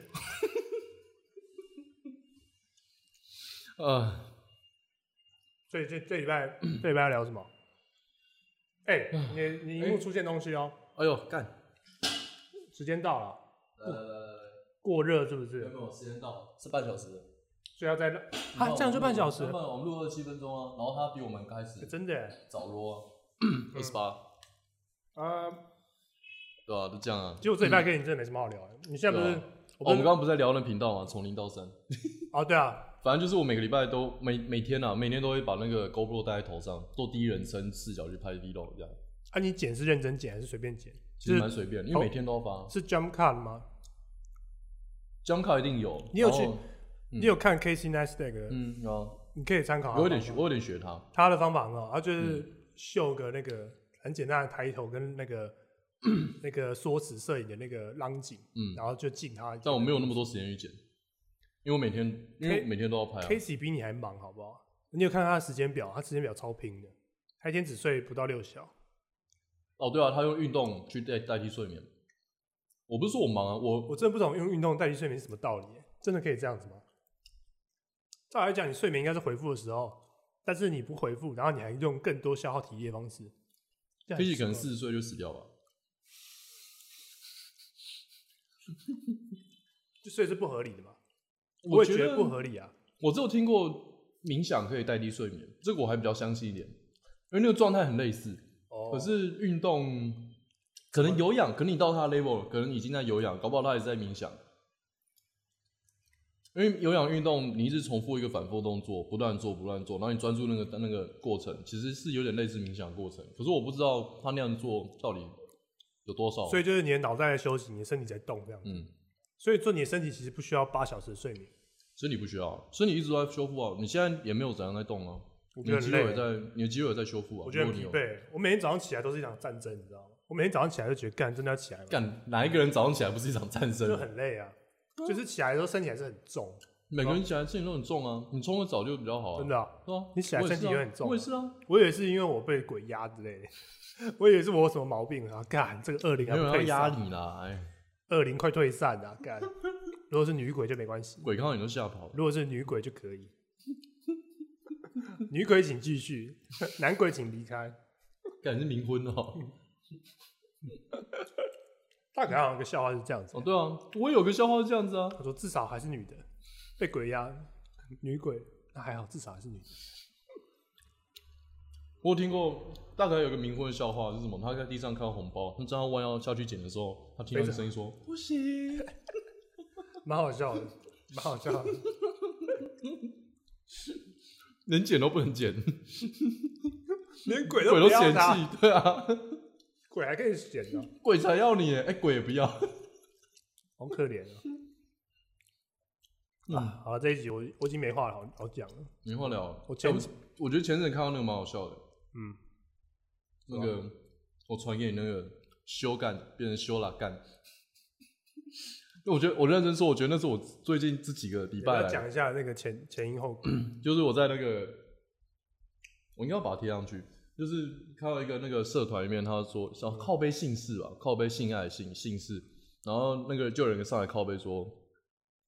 呃，所以这这礼拜这礼拜要聊什么？哎、你你荧幕出现东西哦、哎呦，干，时间到了，呃，过热是不是？没有时间到，是半小时。所以要在那啊，这样就半小时原，本我们录二十七分钟啊，然后他比我们开始真的耶早录啊，二十八，啊！对啊，都这样啊。结果这礼拜跟你真的没什么好聊的。你现在不是啊我们刚刚不是在聊那频道吗？从零到三，哦，对啊，反正就是我每个礼拜都每每天啊，每天都会把那个 GoPro 戴在头上，做第一人称视角去拍 vlog 这样，啊，你剪是认真剪还是随便剪？其实蛮随便的，因为每天都要发。是 jump cut 吗？jump cut 一定有，你有去你有看 Casey Neistat 的？嗯，有啊，你可以参考。我有点学，我有点学他。他的方法很好，他就是秀个那个很简单的抬头跟那个 那个缩时摄影的那个浪景，嗯，然后就进他。但我没有那么多时间去剪，因为我每天因为每天都要拍啊。Casey 比你还忙，好不好？你有看他的时间表？他时间表超拼的，他一天只睡不到六小。哦，对啊，他用运动去代代替睡眠。我不是说我忙啊，我我真的不懂用运动代替睡眠是什么道理耶，真的可以这样子吗？照来讲，你睡眠应该是回复的时候，但是你不回复，然后你还用更多消耗体力的方式，Casey 可能四十岁就死掉吧。就 所以是不合理的嘛？我也觉觉得不合理啊。我只有听过冥想可以代替睡眠，这个我还比较相信一点，因为那个状态很类似。哦可是运动可能有氧，可能你到他的 level，可能已经在有氧，搞不好他也是在冥想。因为有氧运动，你一直重复一个反复动作，不断做，不断做，然后你专注那个那个过程，其实是有点类似冥想过程。可是我不知道他那样做到底有多少。所以就是你的脑袋在休息，你的身体在动这样子。嗯，所以做你的身体其实不需要八小时的睡眠，身体不需要，身体一直都在修复啊。你现在也没有怎样在动啊，我你觉得很累的肌肉也。在，你的肌肉也在修复啊。我觉得疲惫。我每天早上起来都是一场战争，你知道吗？我每天早上起来就觉得干，真的要起来吗？干哪一个人早上起来不是一场战争就？很累啊，就是起来的时候身体还是很重，每个人起来身体都很重啊，你冲个澡就比较好啊。真的啊、对啊，你起来身体也很重啊我也是啊，我也是因为我被鬼压之类的，我以为是我有什么毛病啊？干，这个恶灵没有人要压散，你啦，哎，恶灵快退散了、干。如果是女鬼就没关系，鬼看到你都吓跑了。如果是女鬼就可以。女鬼请继续，男鬼请离开。干你是冥婚哦。大概好像有个笑话是这样子哦，，对啊，我有个笑话是这样子啊。他说至少还是女的，被鬼压，女鬼那还好，至少还是女的。我有听过，大概有个冥婚的笑话是什么？他在地上看到红包，他正要弯腰下去捡的时候，他听到声音说：“ 不行。蛮好笑的，蛮好笑的。”连捡都不能捡，连鬼鬼都嫌弃，对啊，鬼还可以捡呢，鬼才要你耶，哎、鬼也不要。好可怜啊！啊，好了，这一集我我已经没话了，好好讲了。没话聊了。我前哎我觉得前阵子看到那个蛮好笑的，嗯，那个我传给你那个修干变成修了干。我觉得我认真说，我觉得那是我最近这几个礼拜来，要讲一下那个前 前因后果。就是我在那个，我应该要把它贴上去。就是看到一个那个社团里面，他说嗯像靠背姓氏吧，靠背性爱姓姓氏，然后那个就有人上来靠背说，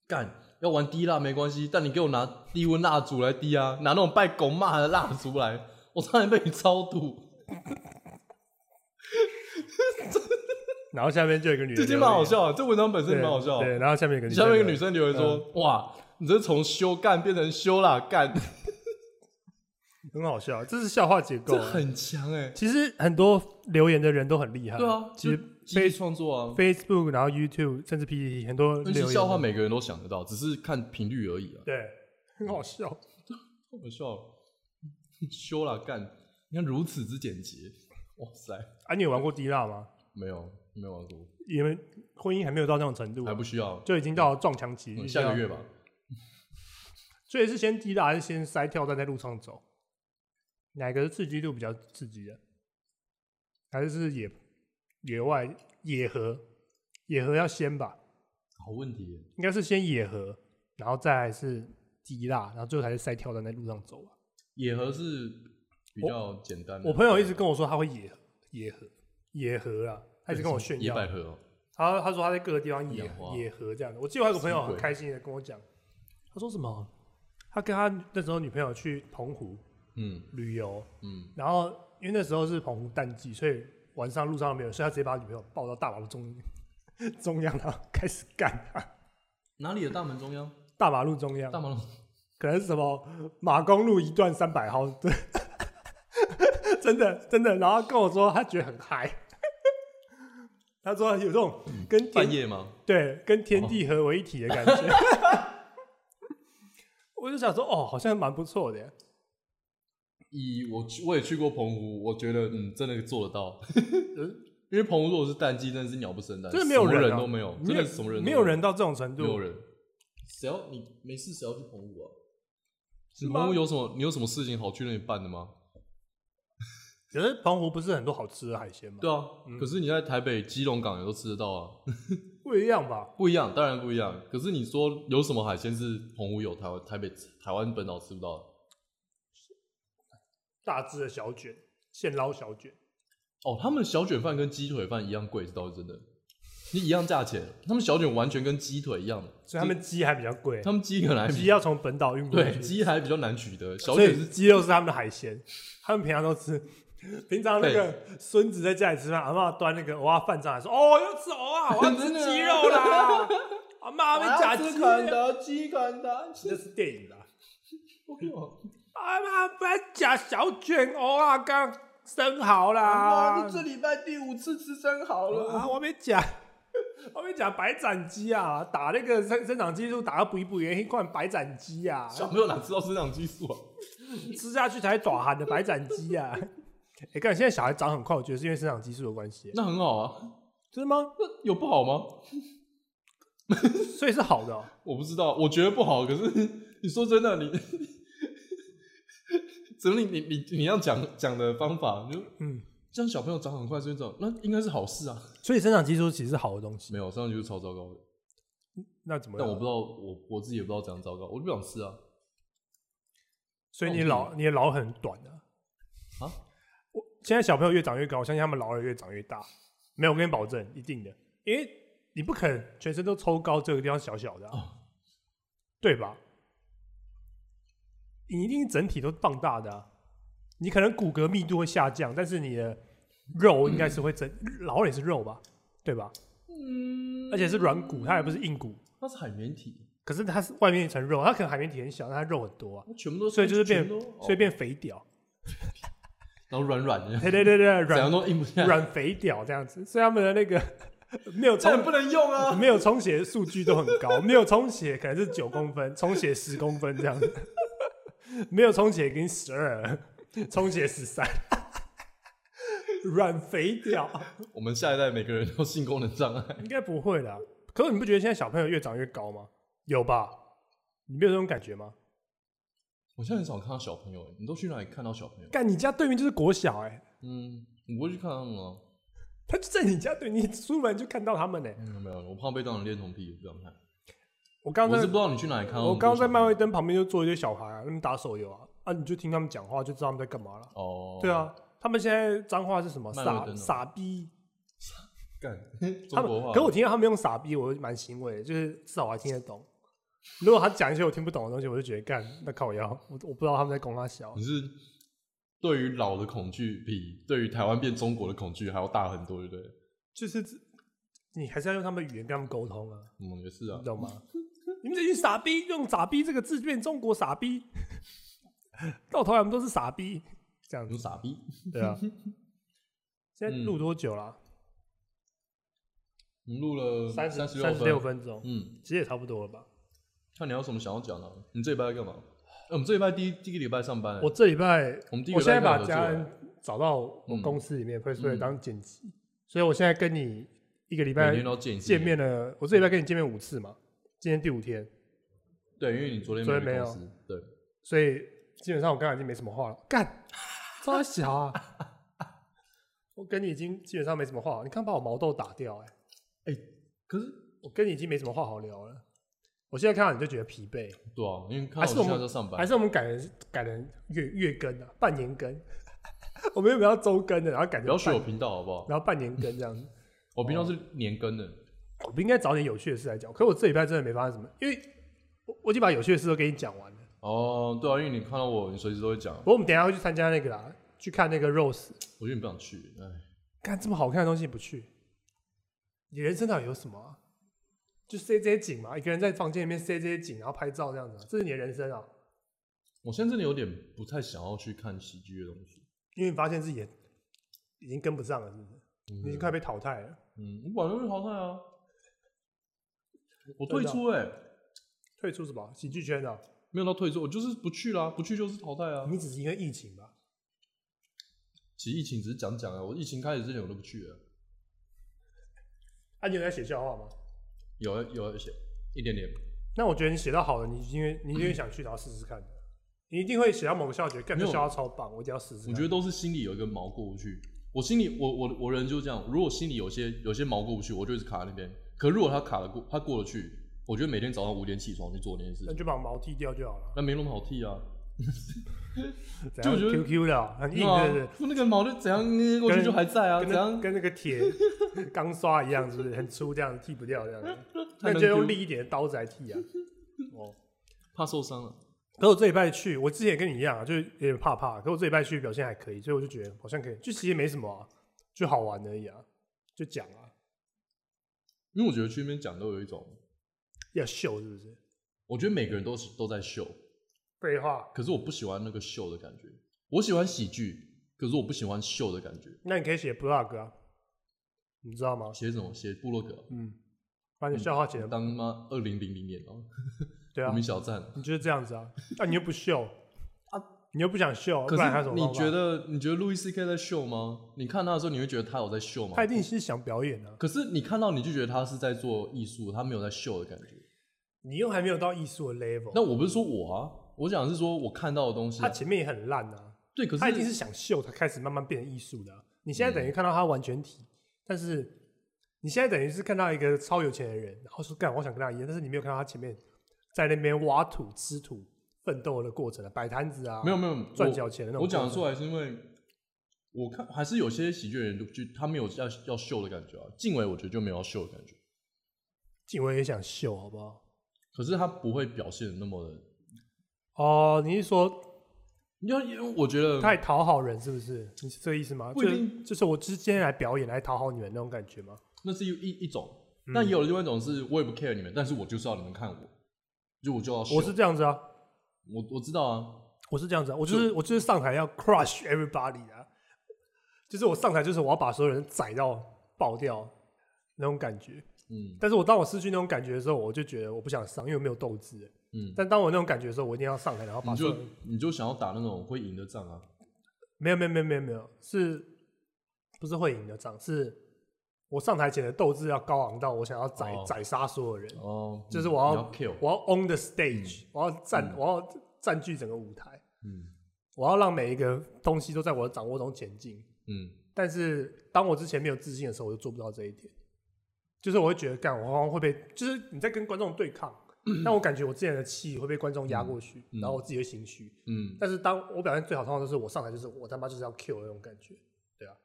干要玩滴蜡没关系，但你给我拿低温蜡烛来滴啊，拿那种拜狗骂的蜡烛来，我差点被你超度。然后下面就有一个女的，这真蛮好，笑的，这文章本身也蛮好笑的。对，然后下面一个下面一个女生生留言说：“哇，你这从修干变成修啦干，很好笑，这是笑话结构啊。这很强哎。其实很多留言的人都很厉”害，对啊，其实就基于创作啊，Facebook，然后 YouTube，甚至 PPT 很多笑话每个人都想得到，只是看频率而已啊。对，很好笑。太好笑了，修了干，你看如此之简洁，哇塞，啊，你有玩过滴蜡吗？没有没有玩过，因为婚姻还没有到那种程度还，不需要，就已经到了撞墙期。嗯下个月吧。所以是先滴蜡还是先塞跳站在路上走？哪个刺激度比较刺激的？还是是野野外野河？野河要先吧？好问题，应该是先野河，然后再来是滴蜡，然后最后才是塞跳站在路上走吧？野河是比较简单的。我朋友一直跟我说他会野河野河野河啊，他一直跟我炫耀。野百合哦，他他说他在各个地方野野花野河这样的。我记得我有个朋友很开心的跟我讲，他说什么？他跟他那时候女朋友去澎湖嗯旅游，嗯，然后因为那时候是澎湖淡季，所以晚上路上都没有，所以他直接把女朋友抱到大马路中 中央，然后开始干他。哪里的大门中央？大马路中央大，马路可能是什么马公路一段三百号，对，真的真的。然后跟我说他觉得很嗨，他说有这种跟天半夜吗？对跟天地合为一体的感觉。我就想说，哦，好像蛮不错的耶。以我去我也去过澎湖，我觉得嗯真的做得到。因为澎湖如果是淡季，真的是鸟不生蛋，真的没有人都没有，真的什么人都没有人到这种程度，没有人。谁要你没事谁要去澎湖啊？澎湖有什么？你有什么事情好去那里办的吗？可是澎湖不是很多好吃的海鲜吗？对啊，嗯可是你在台北基隆港也都吃得到啊，不一样吧？不一样，当然不一样。可是你说有什么海鲜是澎湖有，台湾台北台湾本岛吃不到的？大只的小卷，现捞小卷，哦，他们小卷饭跟鸡腿饭一样贵，这倒是真的。你一样价钱，他们小卷完全跟鸡腿一样的，所以他们鸡还比较贵。他们鸡可能还比鸡要从本岛运过对去，鸡还比较难取得，小所以卷是鸡肉是他们的海鲜，他们平常都吃。平常那个孙子在家里吃饭，阿妈端那个蚵仔饭上来说：“哦，要吃蚵啊，我要吃鸡肉啦！”阿妈被假鸡，的鸡啃的，那是电影的。阿妈不要假小卷蚵啊，刚生蚝啦！礼拜第五次吃生蚝啊，我没讲，我没讲白斩鸡啊，打那个生生长激素打到补一不一，一罐白斩鸡啊，小朋友哪知道生长激素啊？吃下去才短寒的白斩鸡啊！哎、看现在小孩长很快，我觉得是因为生长激素的关系，那很好啊，真的吗？那有不好吗？所以是好的哦、我不知道，我觉得不好。可是 你说真的，你整理你你你要讲讲的方法，就嗯，这样小朋友长很快，所以长那应该是好事啊。所以生长激素其实是好的东西。没有，生长激素超糟糕的。那怎么样？但我不知道，我我自己也不知道怎样糟糕，我就不想吃啊。所以你老你的老很短的啊？我现在小朋友越长越高，我相信他们老了越长越大。没有，我跟你保证，一定的，因为你不可能全身都抽高，这个地方小小的、啊，哦对吧？你一定整体都放大的、啊，你可能骨骼密度会下降，但是你的肉应该是会增，老了也是肉吧，对吧？嗯。而且是软骨，它也不是硬骨，它是海绵体，可是它是外面一层肉，它可能海绵体很小，但它肉很多啊，全部都所以就是变所以变肥屌。然后软软的，对对对对，软都硬不下。软肥屌这样子，所以他们的那个 没有充不能用啊！没有充血的数据都很高，没有充血可能是九公分，充血十公分这样子，没有充血给你十二，充血十三，软肥屌 我们下一代每个人都性功能障碍，应该不会啦。可是你不觉得现在小朋友越长越高吗？有吧？你没有这种感觉吗？我现在很少看到小朋友，欸你都去哪里看到小朋友？干，你家对面就是国小哎、嗯，我不会去看他们啊。他就在你家对，你出门就看到他们呢、没有没有，我怕被当成恋童癖，我不想看。我刚刚是不知道你去哪里看到。我刚刚在漫威。灯旁边就坐一堆小孩啊，他们打手游啊，啊，你就听他们讲话，就知道他们在干嘛了。哦，对，啊，他们现在脏话是什么？傻傻逼。干 他们。可我听到他们用傻逼，我蛮欣慰的，就是至少我还听得懂。如果他讲一些我听不懂的东西，我就觉得干那靠腰，我我不知道他们在攻他小你。是对于老的恐惧比对于台湾变中国的恐惧还要大很多，对不对？就是你还是要用他们语言跟他们沟通啊，嗯，也是啊你，懂吗？你们这群傻逼，用“傻逼”这个字变中国傻逼，到头来我们都是傻逼，这样子，你傻逼。对啊。现在录多久了？我们录了三十三十六分，分钟，嗯，其实也差不多了吧。看你还有什么想要讲的？你这礼拜在干嘛？哎我们这礼拜第一第一个礼拜上班，我这礼拜，我们第一个我现在把家人找到我嗯公司里面 e s s 嗯当剪辑，所以我现在跟你一个礼拜见面了。我这礼拜跟你见面五次嘛，今天第五天，对，因为你昨天昨天没有对，所以基本上我刚才已经没什么话了。干，超小啊！我跟你已经基本上没什么话了，你看把我毛豆打掉、哎，可是我跟你已经没什么话好聊了。我现在看到你就觉得疲惫，对啊，因为看还是我们到我现在在上班，还是我们改成改成月月更啊，半年更。我们原本要周更的，然后改成半不要学我频道好不好？然后半年更这样子。我频道是年更的，我不应该找点有趣的事来讲，可是我这礼拜真的没发生什么，因为我我已经把有趣的事都给你讲完了。哦，对啊，因为你看到我，你随时都会讲不，过我们等一下会去参加那个啦，去看那个 Rose。我觉得你不想去，哎，看这么好看的东西你不去，你人生到底有什么啊？就塞这些景嘛，一个人在房间里面塞这些景，然后拍照这样子啊，这是你的人生啊。我现在真的有点不太想要去看喜剧的东西，因为你发现自己也已经跟不上了，是不是？你已经快被淘汰了。嗯，我本来就会淘汰啊，我退出哎、退出什么喜剧圈的、没有到退出，我就是不去啦，不去就是淘汰啊。你只是因为疫情吧？其实疫情只是讲讲啊，我疫情开始之前我都不去了，啊，你有在写笑话吗？有有一些一点点，那我觉得你写到好了，你因为你因为想去，然后试试看的。你一定会写到某个笑话，觉得干这笑话超棒，我一定要试试。我觉得都是心里有一个毛过不去。我心里我我我人就这样，如果心里有些有些毛过不去，我就一直卡在那边。可如果他卡得过，他过得去，我觉得每天早上五点起床去做那件事情，那就把毛剃掉就好了。那没那么好剃啊。就我觉得 QQ 的啊很硬，对不是？就那个毛就怎样捏过去就还在啊，跟那怎样跟那个铁 钢刷一样，是不是很粗，这样剃不掉这样 那就用 Q 利一点的刀子来剃啊。哦，怕受伤了。可我这礼拜去，我之前也跟你一样啊，就是有点怕怕。可我这礼拜去表现还可以，所以我就觉得好像可以，就其实没什么啊，就好玩而已啊，就讲啊，因为我觉得去那边讲都有一种，要秀是不是？我觉得每个人都是都在秀，废话，可是我不喜欢那个秀的感觉。我喜欢喜剧，可是我不喜欢秀的感觉。那你可以写 blog 啊，你知道吗？写什么？写部落格，嗯，把你笑话写的，当妈二零零零年哦，对啊 无名，小站。你就是这样子啊，那、你又不秀 啊，你又不想秀，可是你觉得你觉得路易 C K 在秀吗？你看他的时候，你会觉得他有在秀吗他？一定是想表演啊？可是你看到你就觉得他是在做艺术，他没有在秀的感觉。你又还没有到艺术的 level，那我不是说我啊，我讲的是说我看到的东西啊、他前面也很烂啊，对，可是他一定是想秀，他开始慢慢变成艺术的啊、你现在等于看到他完全体，但是你现在等于是看到一个超有钱的人，然后说干，我想跟他一样，但是你没有看到他前面在那边挖土、吃土、奋斗的过程啊，摆摊子啊，没有没有赚小钱的那种。我讲得出，来是因为我看还是有些喜剧人就就他没有要要秀的感觉啊。静伟我觉得就没有要秀的感觉，静伟也想秀，好不好？可是他不会表现的那么的，哦，你是说因为因为我觉得太讨好人是不是？你是这个意思吗？不一就是定。就是我之间来表演来讨好你们那种感觉吗？那是一一一种，嗯。但也有另外一种是我也不 care 你们，但是我就是要你们看我，就我就要秀我是这样子啊，我我知道啊，我是这样子啊，我就是我就是上台要 crush everybody 啊，就是我上台就是我要把所有人宰到爆掉那种感觉。嗯但是我当我失去那种感觉的时候，我就觉得我不想上，因为我没有斗志。嗯，但当我那种感觉的时候，我一定要上台，然后把你就你就想要打那种会赢的仗啊，没有没有没有没有没有，是不是会赢的仗？是我上台前的斗志要高昂到我想要宰、哦宰杀所有人，哦，就是我要我要 on the stage，、我要占、嗯我要占据整个舞台，嗯我要让每一个东西都在我的掌握中前进。嗯但是当我之前没有自信的时候，我就做不到这一点。就是我会觉得，干我好像会被，就是你在跟观众对抗，但我感觉我之前的气会被观众压过去，嗯然后我自己会心虚。嗯，但是当我表现最好，通常都是我上台就是我他妈就是要 Q 的那种感觉，对啊。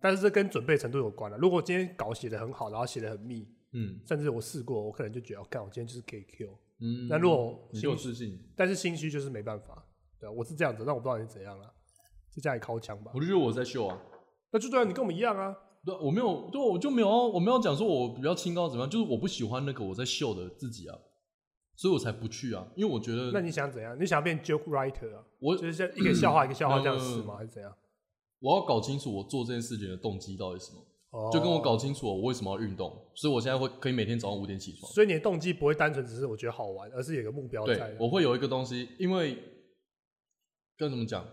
但是这跟准备程度有关了。如果今天稿写的很好，然后写的很密，嗯甚至我试过，我可能就觉得，干我今天就是可以 Q。嗯，那如果你有自信，但是心虚就是没办法，对啊，我是这样子，但我不知道你是怎样了，在家里靠墙吧？我就觉得我在秀啊，那就对啊，你跟我们一样啊。对，我没有，对，我就没有要，我没有讲说我比较清高怎么样，就是我不喜欢那个我在秀的自己啊，所以我才不去啊，因为我觉得那你想怎样？你想要变 joke writer 啊？我就是像一个笑话一个笑话这样嗯试吗？还是怎样？我要搞清楚我做这件事情的动机到底是什么，哦就跟我搞清楚我为什么要运动，所以我现在会可以每天早上五点起床。所以你的动机不会单纯只是我觉得好玩，而是有个目标在对，我会有一个东西，因为该怎么讲？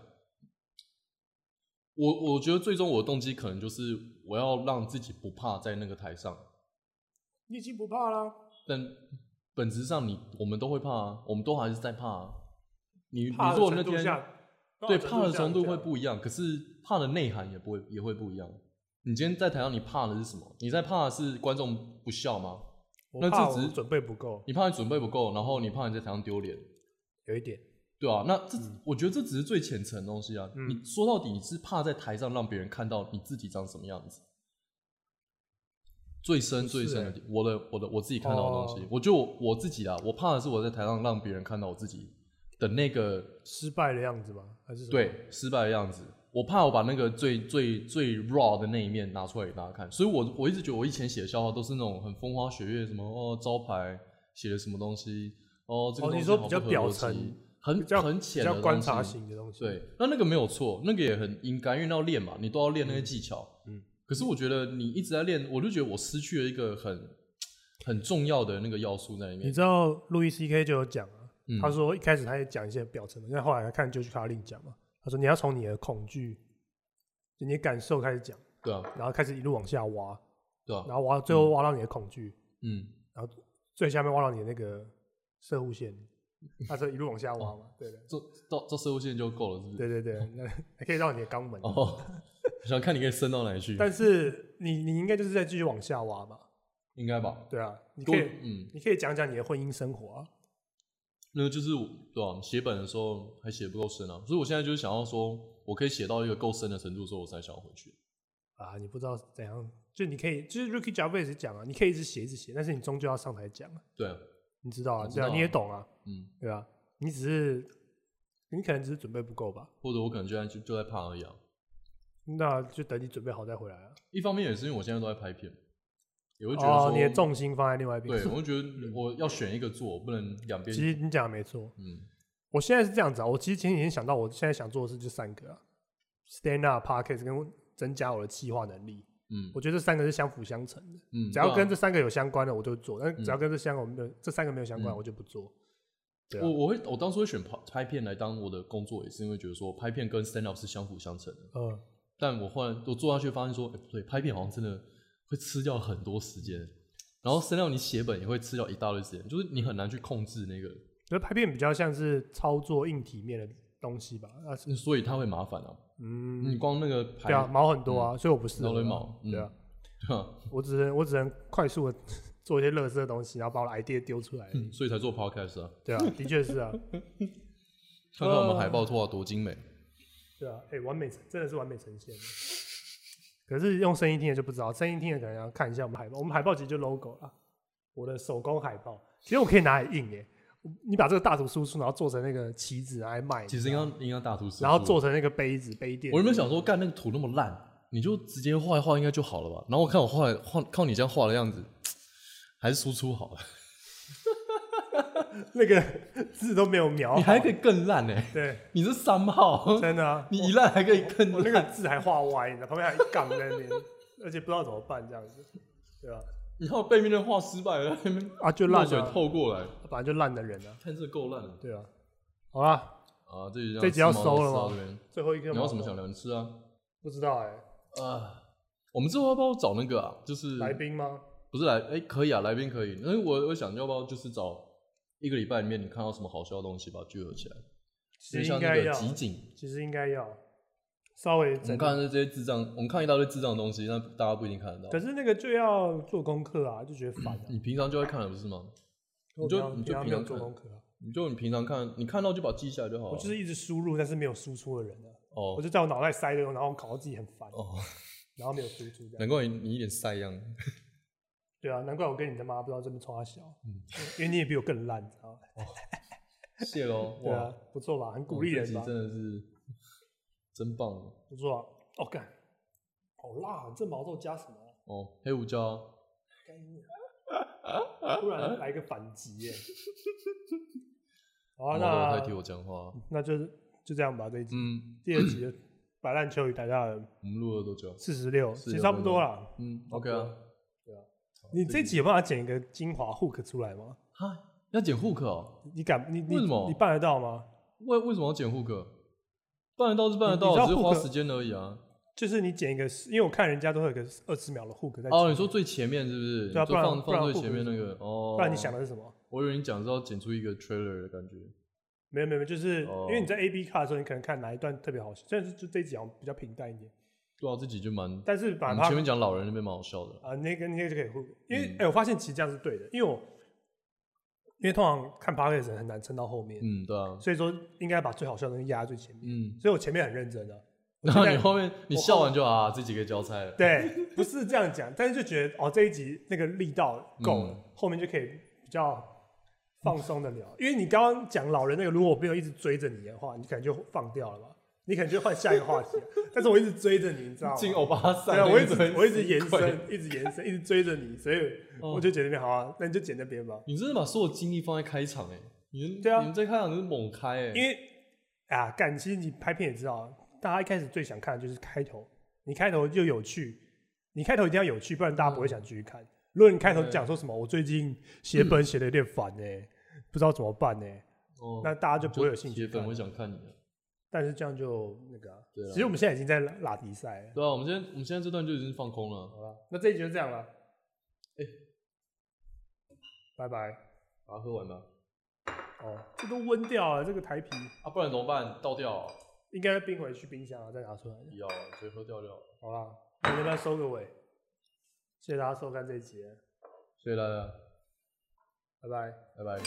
我我觉得最终我的动机可能就是我要让自己不怕在那个台上，你已经不怕啦。但本质上你我们都会怕啊，我们都还是在怕啊。你你怕的如果那天对怕的程度会不一样，可是怕的内涵也不会也会不一样。你今天在台上，你怕的是什么？你在怕的是观众不笑吗？那这只是准备不够，你怕你准备不够，然后你怕你在台上丢脸，有一点。对啊，那这、我觉得这只是最浅层的东西啊。嗯你说到底，你是怕在台上让别人看到你自己长什么样子。最深最深的地，我的我的我自己看到的东西，哦我就我我自己啊，我怕的是我在台上让别人看到我自己的那个失败的样子吧？还是？对失败的样子。我怕我把那个最最最 raw 的那一面拿出来给大家看，所以我我一直觉得我以前写的笑话都是那种很风花雪月，什么哦招牌写的什么东西，哦这个哦东西好你说比较表层很很浅比的观察型的东西。对，那那个没有错，那个也很应该，因为要练嘛，你都要练那些技巧。嗯可是我觉得你一直在练，我就觉得我失去了一个很很重要的那个要素在里面。你知道路易 C K 就有讲啊，嗯他说一开始他也讲一些表层的，因为后来他看 George Carlin 讲嘛，他说你要从你的恐惧、就你的感受开始讲，对啊，然后开始一路往下挖，对啊，然后挖最后挖到你的恐惧，嗯，然后最下面挖到你的那个射护线，他说一路往下挖嘛，对的，做到做射物线就够了，是不是？对对对，那还可以到你的肛门。哦，想看你可以伸到哪里去，但是你你应该就是在继续往下挖吧，应该吧？对啊，你可以嗯，你可以讲讲你的婚姻生活啊，那个就是我对啊，写本的时候还写不够深啊，所以我现在就是想要说，我可以写到一个够深的程度，之后我才想要回去。啊，你不知道怎样，就你可以，就是 Ricky Gervais 讲啊，你可以一直写一直写，但是你终究要上台讲啊，对啊，你知道啊，对啊。你也懂啊，嗯，对啊，你只是你可能只是准备不够吧，或者我可能就在就就在怕而已啊。那就等你准备好再回来啊。一方面也是因为我现在都在拍片，也会觉得说，哦你的重心放在另外一边。对，我就觉得我要选一个做，不能两边其。实你讲的没错，嗯，我现在是这样子啊，我其实前几天想到，我现在想做的事就三个啊，stand up、podcast 跟增加我的企划能力，嗯我觉得这三个是相辅相成的。嗯，只要跟这三个有相关的，我就做；但嗯只要跟这三个我们的这三个没有相关，嗯我就不做。对啊我我会我当初会选拍拍片来当我的工作，也是因为觉得说拍片跟 stand up 是相辅相成的。嗯，但我后来我做下去发现说，哎、不对，拍片好像真的会吃掉很多时间，然后 stand up 你写本也会吃掉一大堆时间，就是你很难去控制那个，觉得拍片比较像是操作硬体面的东西吧。啊，是所以它会麻烦啊。嗯你嗯，光那个拍，对啊，毛很多啊，所以我不适合啊。一堆毛对啊，我只能我只能快速的做一些乐色的东西，然后把我的 idea 丢出来。嗯所以才做 podcast 啊。对啊，的确是啊，看看我们海报画多精美，对啊，哎、完美真的是完美呈现。可是用声音听的就不知道，声音听的可能要看一下我们海报。我们海报其实就 logo 啦，我的手工海报，其实我可以拿来印耶。你把这个大图输出，然后做成那个旗子拿来卖，其实应该应该大图示，然后做成那个杯子、杯垫。我原本想说，干那个图那么烂，你就直接画一画应该就好了吧？然后我看我画的画，靠你这样画的样子，还是输出好了。那个字都没有描好，你还可以更烂呢、对，你是三号，真的啊，你一烂还可以更烂那烂。个字还画歪，你知道，旁边还有一杠在那边，而且不知道怎么办这样子，对吧？你看我背面的画失败了，那边啊，就烂水透过来，本来就烂的人啊，看这够烂了对啊。好啦，啊！这集这集要收了吗最后一个你要什么想聊？你吃啊？不知道哎、啊，我们之后要不要找那个啊？就是来宾吗？不是来哎、可以啊，来宾可以。那我我想要不要就是找一个礼拜里面你看到什么好笑的东西，把它聚合起来，其就像那个实应该要，集锦。其实应该要稍微。我们看的这些智障，我们看一大堆智障的东西，那大家不一定看得到可。是那个就要做功课啊，就觉得烦啊。你平常就会看了不是吗？你就你就平常做功课啊，你就你平常看，你看到就把它记下来就好了。我就是一直输入，但是没有输出的人啊。我哦就在我脑袋塞的，然后搞到自己很烦，哦，然后没有输出这样。难怪你你一脸塞样。对啊，难怪我跟你的妈不知道这么冲他小，嗯因为你也比我更烂，你知道吗？谢喽，对啊哇，，不错吧？很鼓励人吧哦这集？真的是真棒。不错啊。哦，干，好辣啊！这毛豆加什么？哦，黑胡椒啊，突然来个反击耶！好啊，毛豆代替那我讲话。那就是就这样吧。这一集、嗯，第二集的白烂秋与台大人我们录了多久？四十六，46其实差不多了。嗯，OK 啊。你这集有办法剪一个精华 hook 出来吗？哈，要剪 hook 哦？你敢？你你为什么你办得到吗？为为什么要剪 hook？办得到是办得到，只是花时间而已啊。就是你剪一个，因为我看人家都会有个二十秒的 hook 在哦，你说最前面是不是？对啊不然放放最前面那是个哦。不然你想的是什么？我以为你讲是要剪出一个 trailer 的感觉。没有没有，就是哦因为你在 A B 卡的时候，你可能看哪一段特别好笑，虽然是就这一集好像比较平淡一点，对啊，这集就蛮……但是把前面讲老人那边蛮好笑的。啊，那个那个就可以互，因为嗯哎、我发现其实这样是对的，因为我因为通常看 p o d c a s 很难撑到后面，嗯，对啊，所以说应该把最好笑的东西压在最前面，嗯。所以我前面很认真的。我然后你后面你笑完就啊，这几个交差了。对，不是这样讲，但是就觉得哦这一集那个力道够了，嗯后面就可以比较放松的聊，因为你刚刚讲老人那个，如果我没有一直追着你的话，你可能就放掉了吧，你可能就换下一个话题，但是我一直追着你，你知道吗？进欧巴桑对啊，我一直我一直延伸，一直延伸，一直追着你，所以哦我就剪那边好啊，那你就剪那边吧。你真的把所有精力放在开场哎、你们对啊你们在开场就是猛开哎、因为啊，感，其实你拍片也知道，大家一开始最想看的就是开头，你开头就有趣，你开头一定要有趣，不然大家不会想继续看。如果你开头讲说什么，我最近写本写的有点烦呢、不知道怎么办呢、哦那大家就不会有兴趣看铁粉会。想看你的。但是这样就那个、啊，对啊其实我们现在已经在拉拉迪赛了。对啊，我们现在我们现在这段就已经放空了。好了，那这一集就这样了，哎拜拜。把它喝完吧。哦，这都温掉了，这个台啤啊，不然怎么办？倒掉、啊？应该冰回去冰箱啊，再拿出来。不要啊，直接喝掉掉。好啦，我们来收个尾，谢谢大家收看这一集，谢谢大家，拜拜。拜拜。